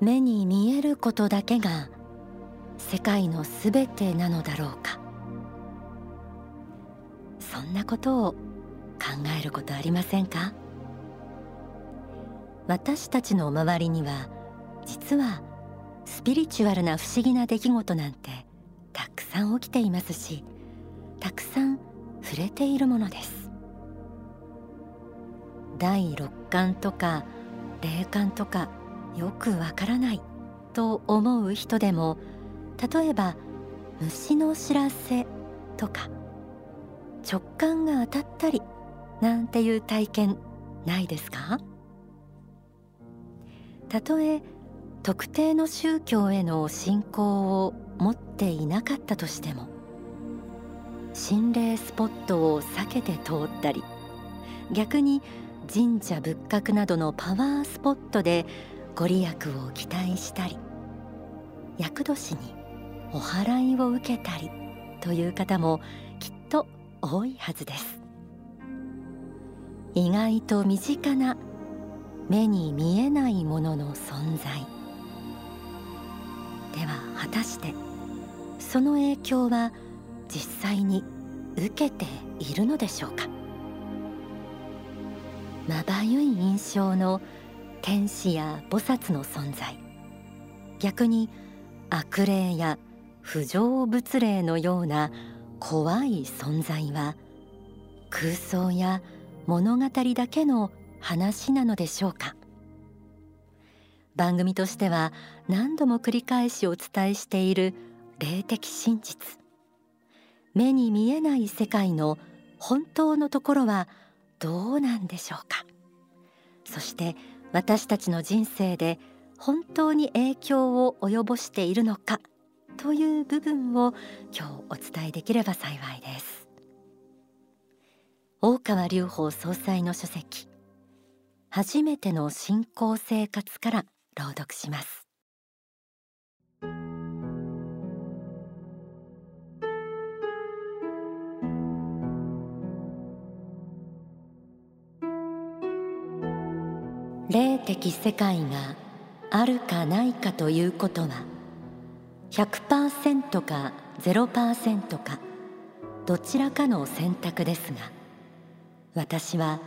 目に見えることだけが世界のすべてなのだろうか。そんなことを考えることありませんか？私たちの周りには実はスピリチュアルな不思議な出来事なんてたくさん起きていますしたくさん触れているものです。第六感とか霊感とかよくわからないと思う人でも例えば虫の知らせとか直感が当たったりなんていう体験ないですか？たとえ特定の宗教への信仰を持っていなかったとしても心霊スポットを避けて通ったり逆に神社仏閣などのパワースポットでご利益を期待したり厄年にお祓いを受けたりという方もきっと多いはずです。意外と身近な目に見えないものの存在。では果たしてその影響は実際に受けているのでしょうか？まばゆい印象の天使や菩薩の存在。逆に悪霊や不浄仏霊のような怖い存在は空想や物語だけの話なのでしょうか。番組としては何度も繰り返しお伝えしている霊的真実。目に見えない世界の本当のところはどうなんでしょうか。そして私たちの人生で本当に影響を及ぼしているのかという部分を今日お伝えできれば幸いです。大川隆法総裁の書籍初めての信仰生活から朗読します。的世界があるかないかということは100%か0%かどちらかの選択ですが私は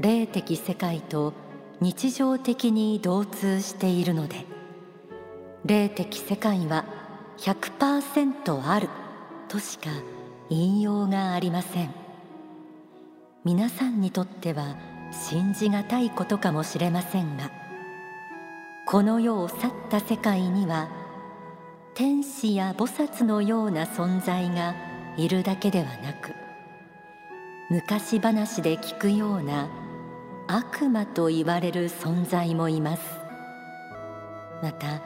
霊的世界と日常的に同通しているので霊的世界は100%あるとしか言いようがありません。皆さんにとっては信じがたいことかもしれませんがこの世を去った世界には天使や菩薩のような存在がいるだけではなく昔話で聞くような悪魔と言われる存在もいます。また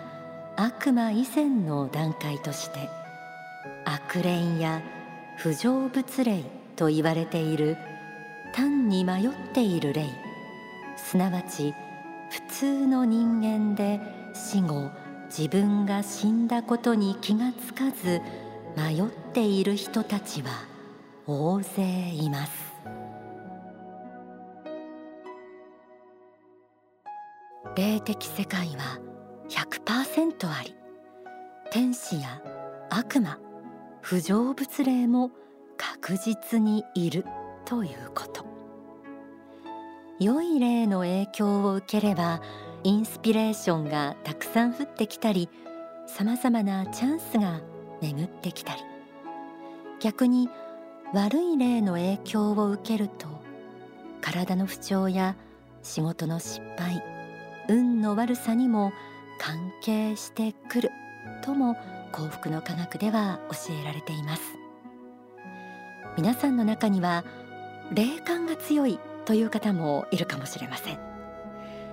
悪魔以前の段階として悪霊や不浄仏霊と言われている単に迷っている霊すなわち普通の人間で死後自分が死んだことに気がつかず迷っている人たちは大勢います。霊的世界は100%あり。天使や悪魔不浄物霊も確実にいる。ということ。良い霊の影響を受ければインスピレーションがたくさん降ってきたりさまざまなチャンスが巡ってきたり。逆に悪い霊の影響を受けると体の不調や仕事の失敗運の悪さにも関係してくるとも幸福の科学では教えられています。皆さんの中には霊感が強いという方もいるかもしれません。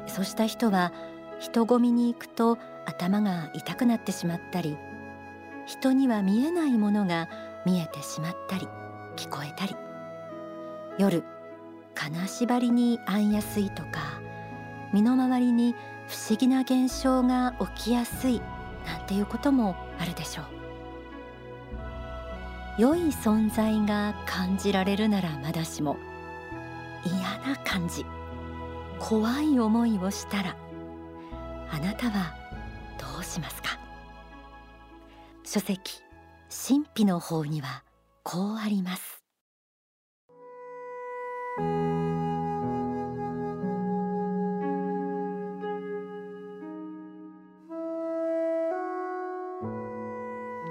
そうした人は人混みに行くと頭が痛くなってしまったり人には見えないものが見えてしまったり聞こえたり。夜金縛りに遭いやすいとか身の回りに不思議な現象が起きやすいなんていうこともあるでしょう。良い存在が感じられるならまだしも嫌な感じ怖い思いをしたらあなたはどうしますか？書籍神秘の方にはこうあります。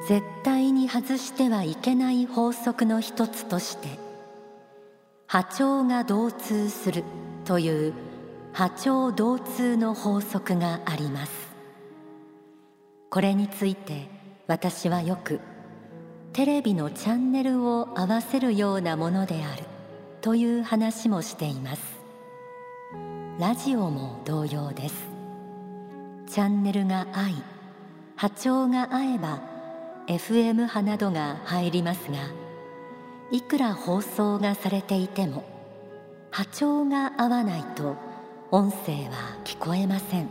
絶対に外してはいけない法則の一つとして波長が同通するという波長同通の法則があります。これについて私はよくテレビのチャンネルを合わせるようなものであるという話もしています。ラジオも同様です。チャンネルが合い波長が合えば FM 波などが入りますがいくら放送がされていても波長が合わないと音声は聞こえません。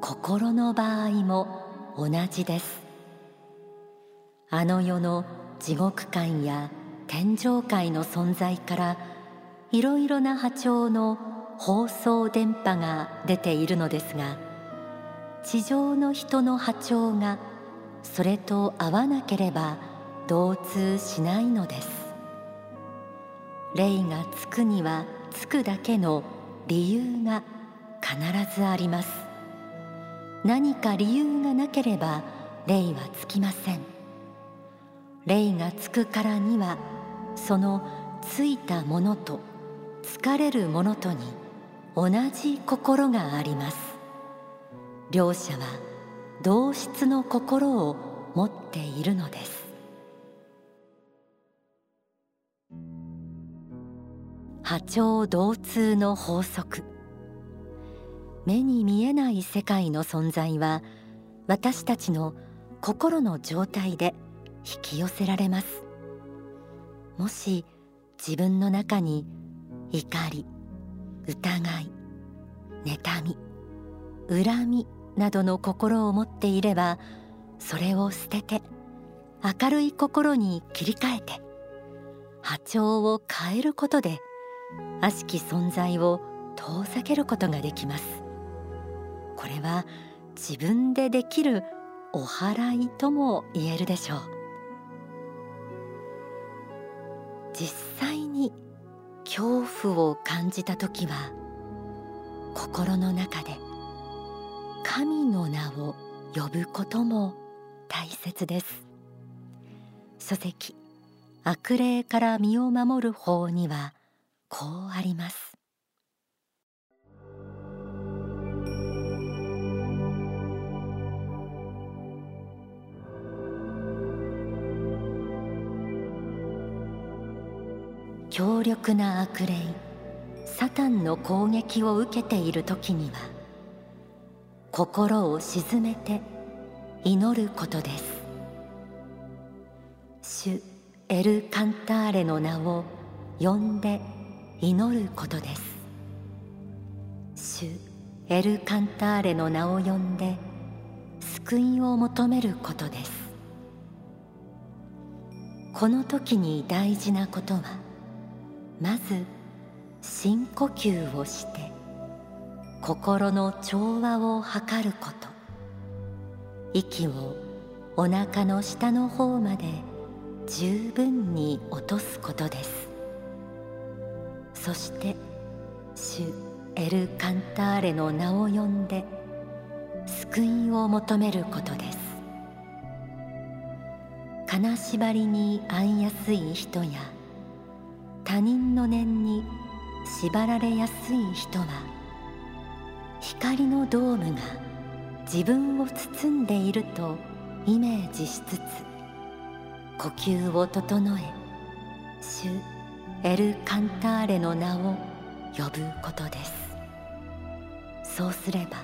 心の場合も同じです。あの世の地獄界や天上界の存在からいろいろな波長の放送電波が出ているのですが地上の人の波長がそれと合わなければ同通しないのです。霊がつくにはつくだけの理由が必ずあります。何か理由がなければ霊はつきません。霊がつくからにはそのついたものと疲れるものとに同じ心があります。両者は同質の心を持っているのです。波長同通の法則。目に見えない世界の存在は私たちの心の状態で引き寄せられます。もし自分の中に怒り疑い妬み恨みなどの心を持っていればそれを捨てて明るい心に切り替えて波長を変えることで悪しき存在を遠ざけることができます。これは自分でできるお祓いとも言えるでしょう。実際に恐怖を感じた時は心の中で神の名を呼ぶことも大切です。書籍悪霊から身を守る法にはこうあります。強力な悪霊サタンの攻撃を受けている時には心を静めて祈ることです。主エル・カンターレの名を呼んで祈ることです。主エル・カンターレの名を呼んで救いを求めることです。この時に大事なことはまず深呼吸をして心の調和を図ること。息をお腹の下の方まで十分に落とすことです。そして主エル・カンターレの名を呼んで救いを求めることです。金縛りに遭いやすい人や他人の念に縛られやすい人は光のドームが自分を包んでいるとイメージしつつ呼吸を整え主エル・カンターレの名を呼ぶことです。そうすれば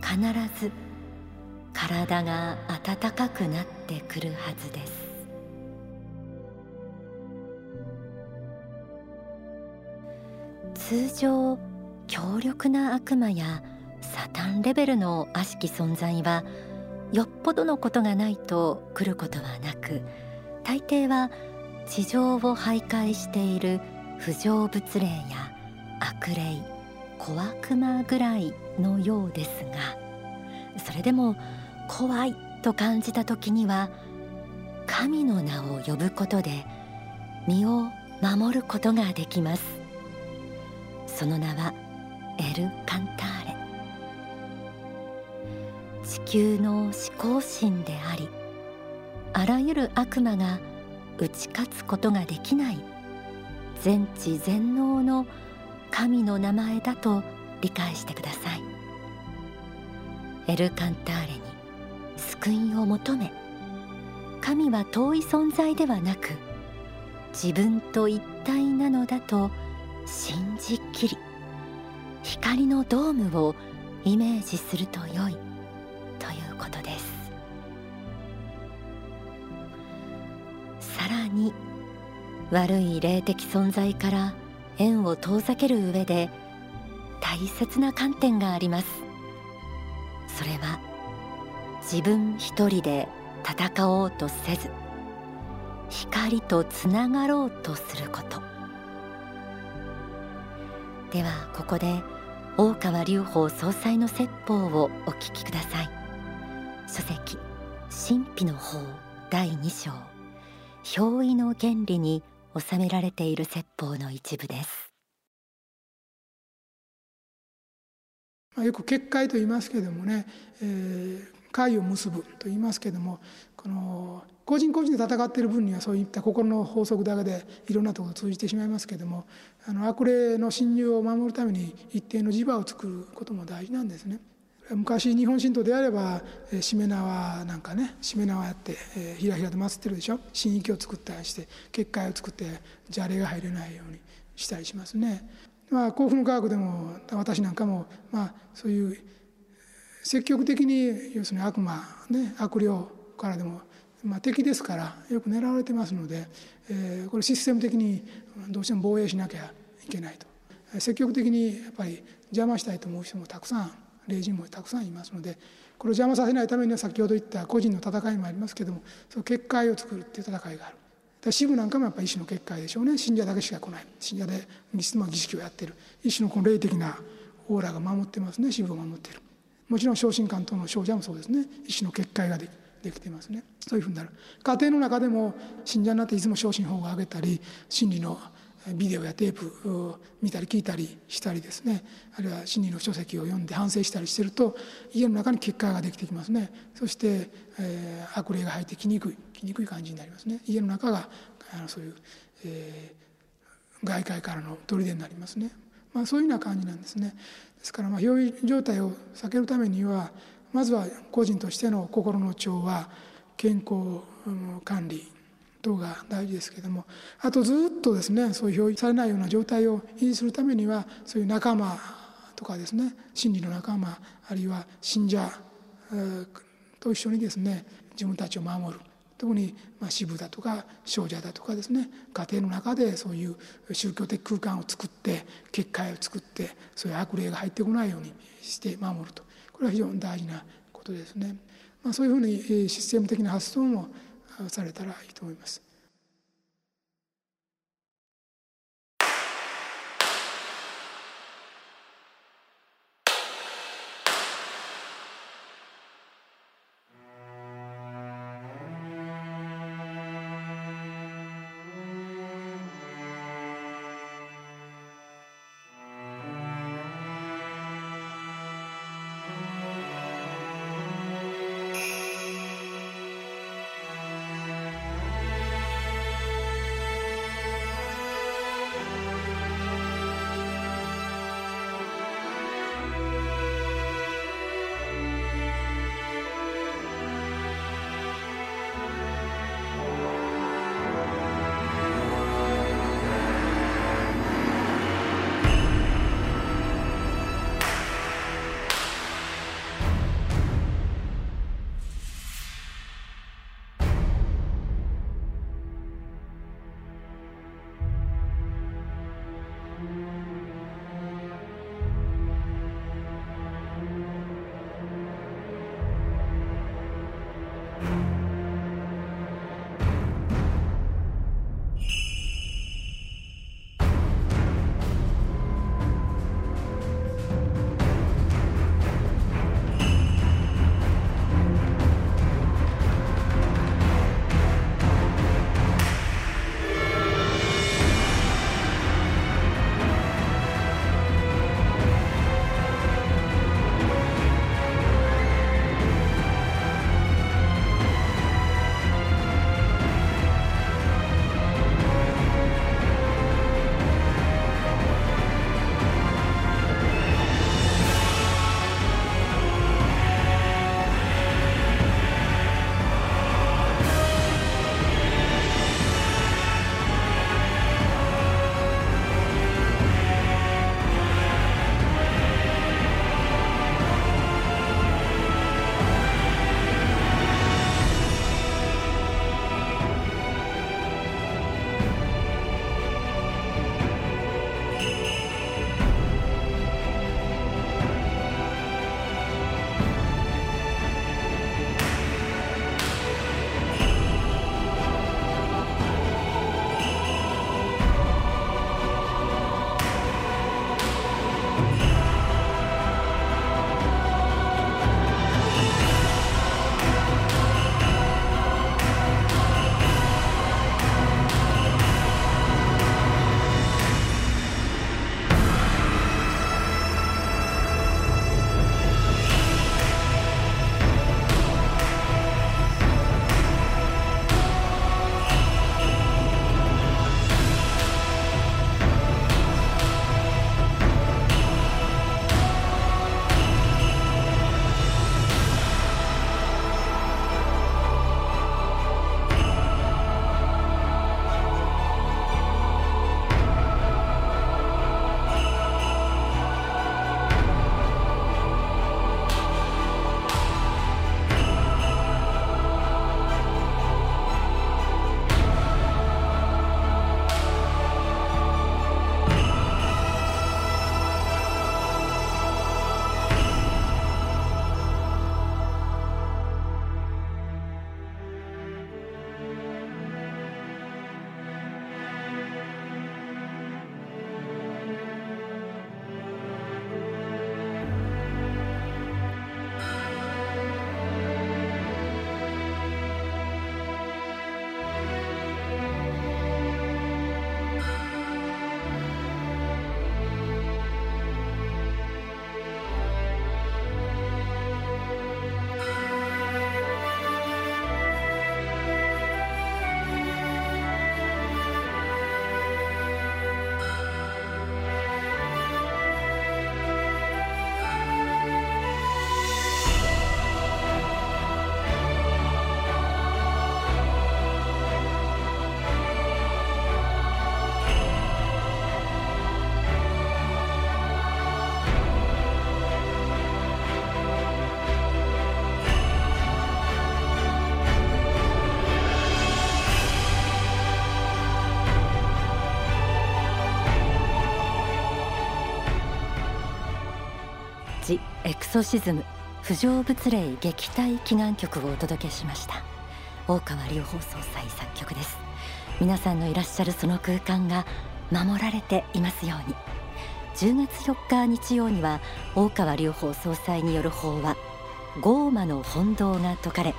必ず体が温かくなってくるはずです。通常強力な悪魔やサタンレベルの悪しき存在はよっぽどのことがないと来ることはなく大抵は地上を徘徊している不成仏霊や悪霊小悪魔ぐらいのようですがそれでも怖いと感じた時には神の名を呼ぶことで身を守ることができます。その名はエル・カンターレ。地球の思考心でありあらゆる悪魔が打ち勝つことができない全知全能の神の名前だと理解してください。エル・カンターレに救いを求め神は遠い存在ではなく自分と一体なのだと信じきり光のドームをイメージすると良いということです。さらに悪い霊的存在から縁を遠ざける上で大切な観点があります。それは自分一人で戦おうとせず光とつながろうとすること。ではここで大川隆法総裁の説法をお聞きください。書籍神秘の法第2章。表意の原理に収められている説法の一部です。よく結界と言いますけれどもね、えー、会を結ぶと言いますけれどもこの個人個人で戦っている分にはそういった心の法則だけでいろんなところを通じてしまいますけれどもあの悪霊の侵入を守るために一定の磁場を作ることも大事なんですね。昔日本神道であればしめ縄なんかねしめ縄やってひらひらと祀ってるでしょ神域を作ったりして結界を作って邪霊が入れないようにしたりしますね。まあ、幸福の科学でも私なんかも、まあ、そういう積極的に要するに悪魔、ね、悪霊からでも、まあ、敵ですからよく狙われてますので、えー、これシステム的にどうしても防衛しなきゃいけないと。積極的にやっぱり邪魔したいと思う人もたくさん霊人もたくさんいますのでこれを邪魔させないためには先ほど言った個人の戦いもありますけどもその結界を作るっていう戦いがある。支部なんかもやっぱり医師の結界でしょうね。信者だけしか来ない。信者で儀式をやってる。医師のこの霊的なオーラが守ってますね。支部を守ってる。もちろん昇進官との少女もそうですね。医師の結界ができる。できてますね。そういうふうになる。家庭の中でも信者になっていつも昇進法を上げたり心理のビデオやテープを見たり聞いたりしたりですね。あるいは心理の書籍を読んで反省したりしてると家の中に結界ができてきますね。そして、えー、悪霊が入ってきにくいきにくい感じになりますね。家の中があのそういう、えー、外界からの砦になりますね、まあ、そういうような感じなんですね。ですからまあ表意状態を避けるためにはまずは個人としての心の調和健康管理等が大事ですけれどもあとずっとですねそういう表示されないような状態を維持するためにはそういう仲間とかですね真理の仲間あるいは信者と一緒にですね自分たちを守る。特に支部だとか少女だとかですね家庭の中でそういう宗教的空間を作って結界を作ってそういう悪霊が入ってこないようにして守ると。これは非常に大事なことですね。まあ、そういうふうにシステム的な発想もされたらいいと思います。ジエクソシズム不浄物霊撃退祈願曲をお届けしました。大川隆法総裁作曲です。皆さんのいらっしゃるその空間が守られていますように。10月4日日曜には大川隆法総裁による法話ゴーマの本堂が説かれ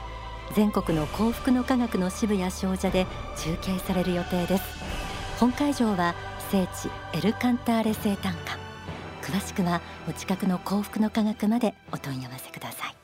全国の幸福の科学の支部や商社で中継される予定です。本会場は聖地エルカンターレ生誕館。詳しくはお近くの幸福の科学までお問い合わせください。